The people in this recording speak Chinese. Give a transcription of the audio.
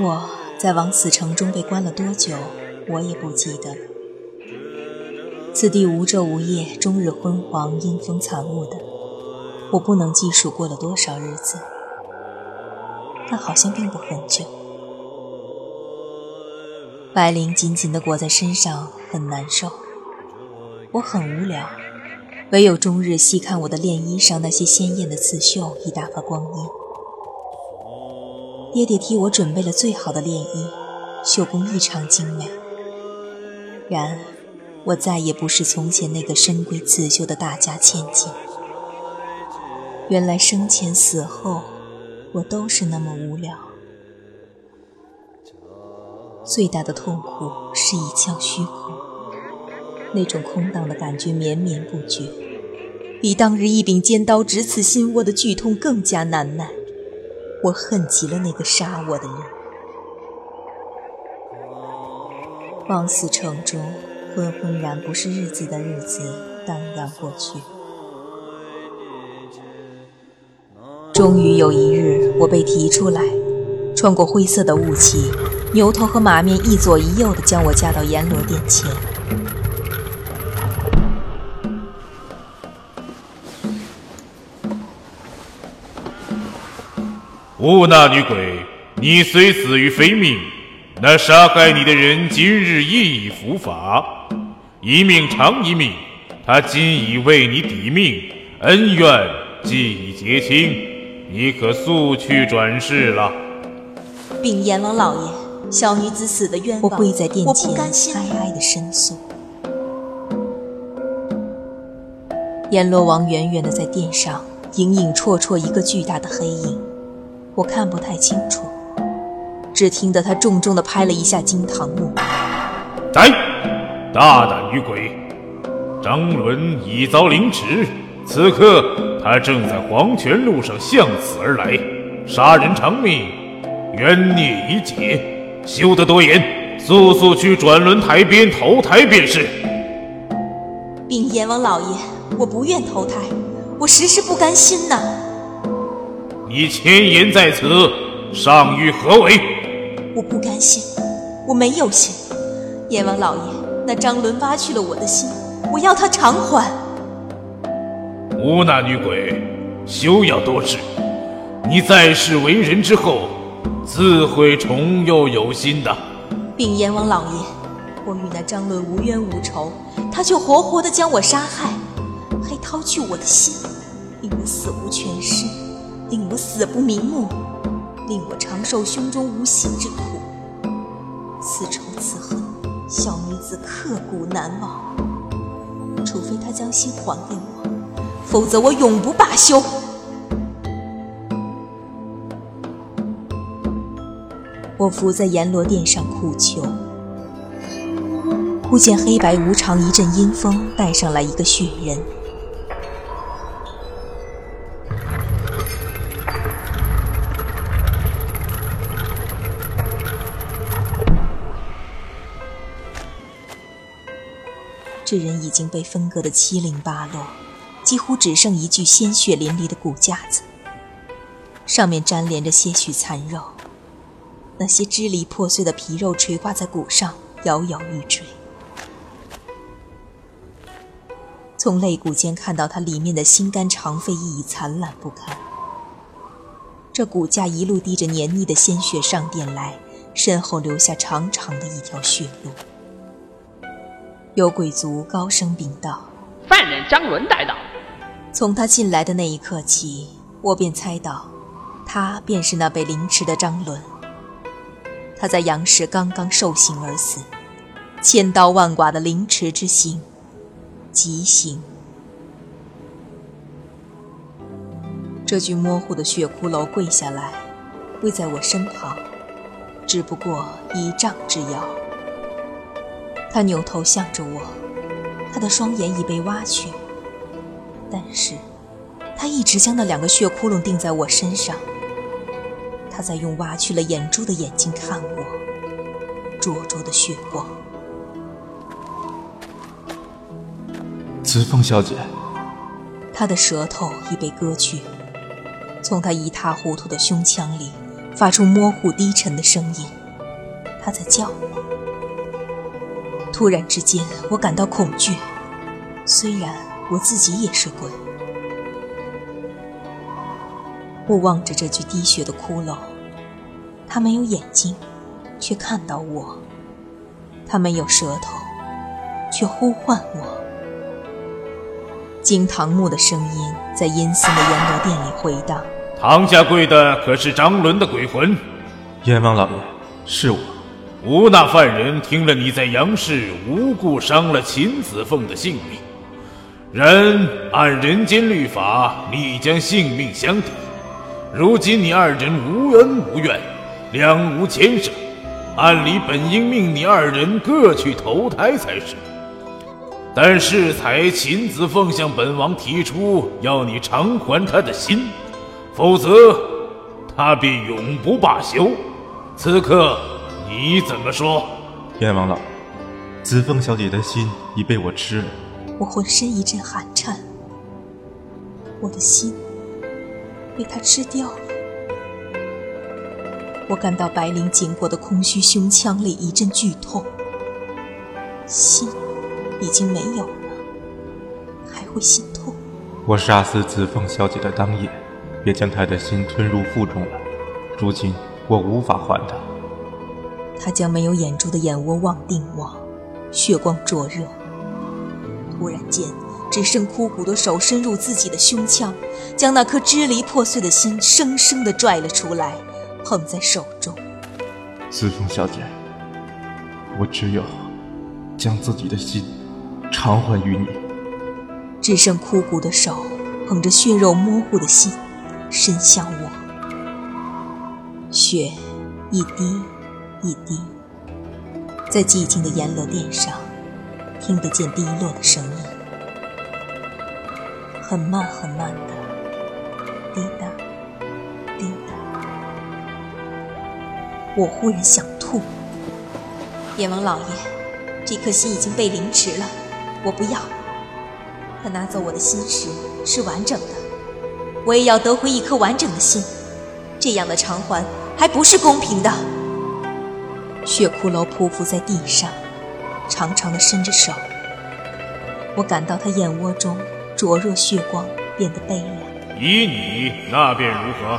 我在枉死城中被关了多久，我也不记得。此地无昼无夜，终日昏黄，阴风惨雾的，我不能计数过了多少日子，但好像并不很久。白绫紧紧地裹在身上，很难受。我很无聊，唯有终日细看我的练衣上那些鲜艳的刺绣，以打发光阴。爹爹替我准备了最好的练衣，绣工异常精美。然，我再也不是从前那个深闺刺绣的大家千金。原来生前死后，我都是那么无聊。最大的痛苦是一腔虚空，那种空荡的感觉绵绵不绝，比当日一柄尖刀直刺心窝的剧痛更加难耐。我恨极了那个杀我的人。望死城中，昏昏然不是日子的日子荡漾过去。终于有一日，我被提出来，穿过灰色的雾气，牛头和马面一左一右的将我架到阎罗殿前。吾那女鬼，你虽死于非命，那杀害你的人今日亦已伏法，一命偿一命，他今已为你抵命，恩怨既已结清，你可速去转世了。禀阎王老爷，小女子死的冤枉，我跪在殿前，哀哀的申诉。阎罗王远远的在殿上，影影绰绰一个巨大的黑影。我看不太清楚，只听得他重重地拍了一下金堂木。来，大胆女鬼！张伦已遭凌迟，此刻他正在黄泉路上向死而来，杀人偿命，冤孽已解，休得多言，速速去转轮台边投胎便是。禀阎王老爷，我不愿投胎，我实是不甘心呐。你千言在此，上欲何为？我不甘心，我没有心。阎王老爷，那张伦挖去了我的心，我要他偿还。无那女鬼，休要多事。你在世为人之后，自会重又有心的。禀阎王老爷，我与那张伦无冤无仇，他却活活的将我杀害，还掏去我的心，令我死无全尸。令我死不瞑目，令我长受胸中无心之苦。此仇此恨，小女子刻骨难忘。除非他将心还给我，否则我永不罢休。我伏在阎罗殿上苦求，忽见黑白无常一阵阴风，带上来一个血人。这人已经被分割得七零八落，几乎只剩一具鲜血淋漓的骨架子，上面粘连着些许残肉，那些支离破碎的皮肉垂挂在骨上，摇摇欲坠。从肋骨间看到他里面的心肝肠肺亦已残烂不堪。这骨架一路滴着黏腻的鲜血上殿来，身后留下长长的一条血路。有鬼卒高声禀道：“犯人张伦带到。”从他进来的那一刻起，我便猜到，他便是那被凌迟的张伦。他在杨氏刚刚受刑而死，千刀万剐的凌迟之刑，极刑。这具模糊的血骷髅跪下来，跪在我身旁，只不过一丈之遥。他扭头向着我，他的双眼已被挖去，但是，他一直将那两个血窟窿钉在我身上。他在用挖去了眼珠的眼睛看我，灼灼的血光。子凤小姐，他的舌头已被割去，从他一塌糊涂的胸腔里发出模糊低沉的声音，他在叫我。突然之间，我感到恐惧，虽然我自己也是鬼。我望着这具滴血的骷髅，他没有眼睛，却看到我；他没有舌头，却呼唤我。金堂木的声音在阴森的阎罗殿里回荡。堂下跪的可是张伦的鬼魂？阎王老爷，是我。吴那犯人听了你在杨氏无故伤了秦子凤的性命，人按人间律法，你将性命相抵。如今你二人无恩无怨，两无牵涉，按理本应命你二人各去投胎才是。但是才秦子凤向本王提出要你偿还他的心，否则他便永不罢休。此刻你怎么说？阎王老，子凤小姐的心已被我吃了。我浑身一阵寒颤，我的心。被他吃掉了，我感到白绫紧裹的空虚胸腔里一阵剧痛，心已经没有了，还会心痛。我杀死子凤小姐的当夜，便将她的心吞入腹中了，如今我无法还她。他将没有眼珠的眼窝望定我，血光灼热，突然间。只剩枯骨的手伸入自己的胸腔，将那颗支离破碎的心生生地拽了出来，捧在手中。司凤小姐，我只有将自己的心偿还于你。只剩枯骨的手捧着血肉模糊的心，伸向我。血一滴一滴，在寂静的阎罗殿上，听得见滴落的声音。很慢很慢的，滴答，滴答。我忽然想吐。阎王老爷，这颗心已经被凌迟了，我不要。他拿走我的心时是完整的，我也要得回一颗完整的心。这样的偿还还不是公平的。血骷髅匍匐在地上，长长的伸着手。我感到他眼窝中。灼热血光变得悲凉。以你，那便如何？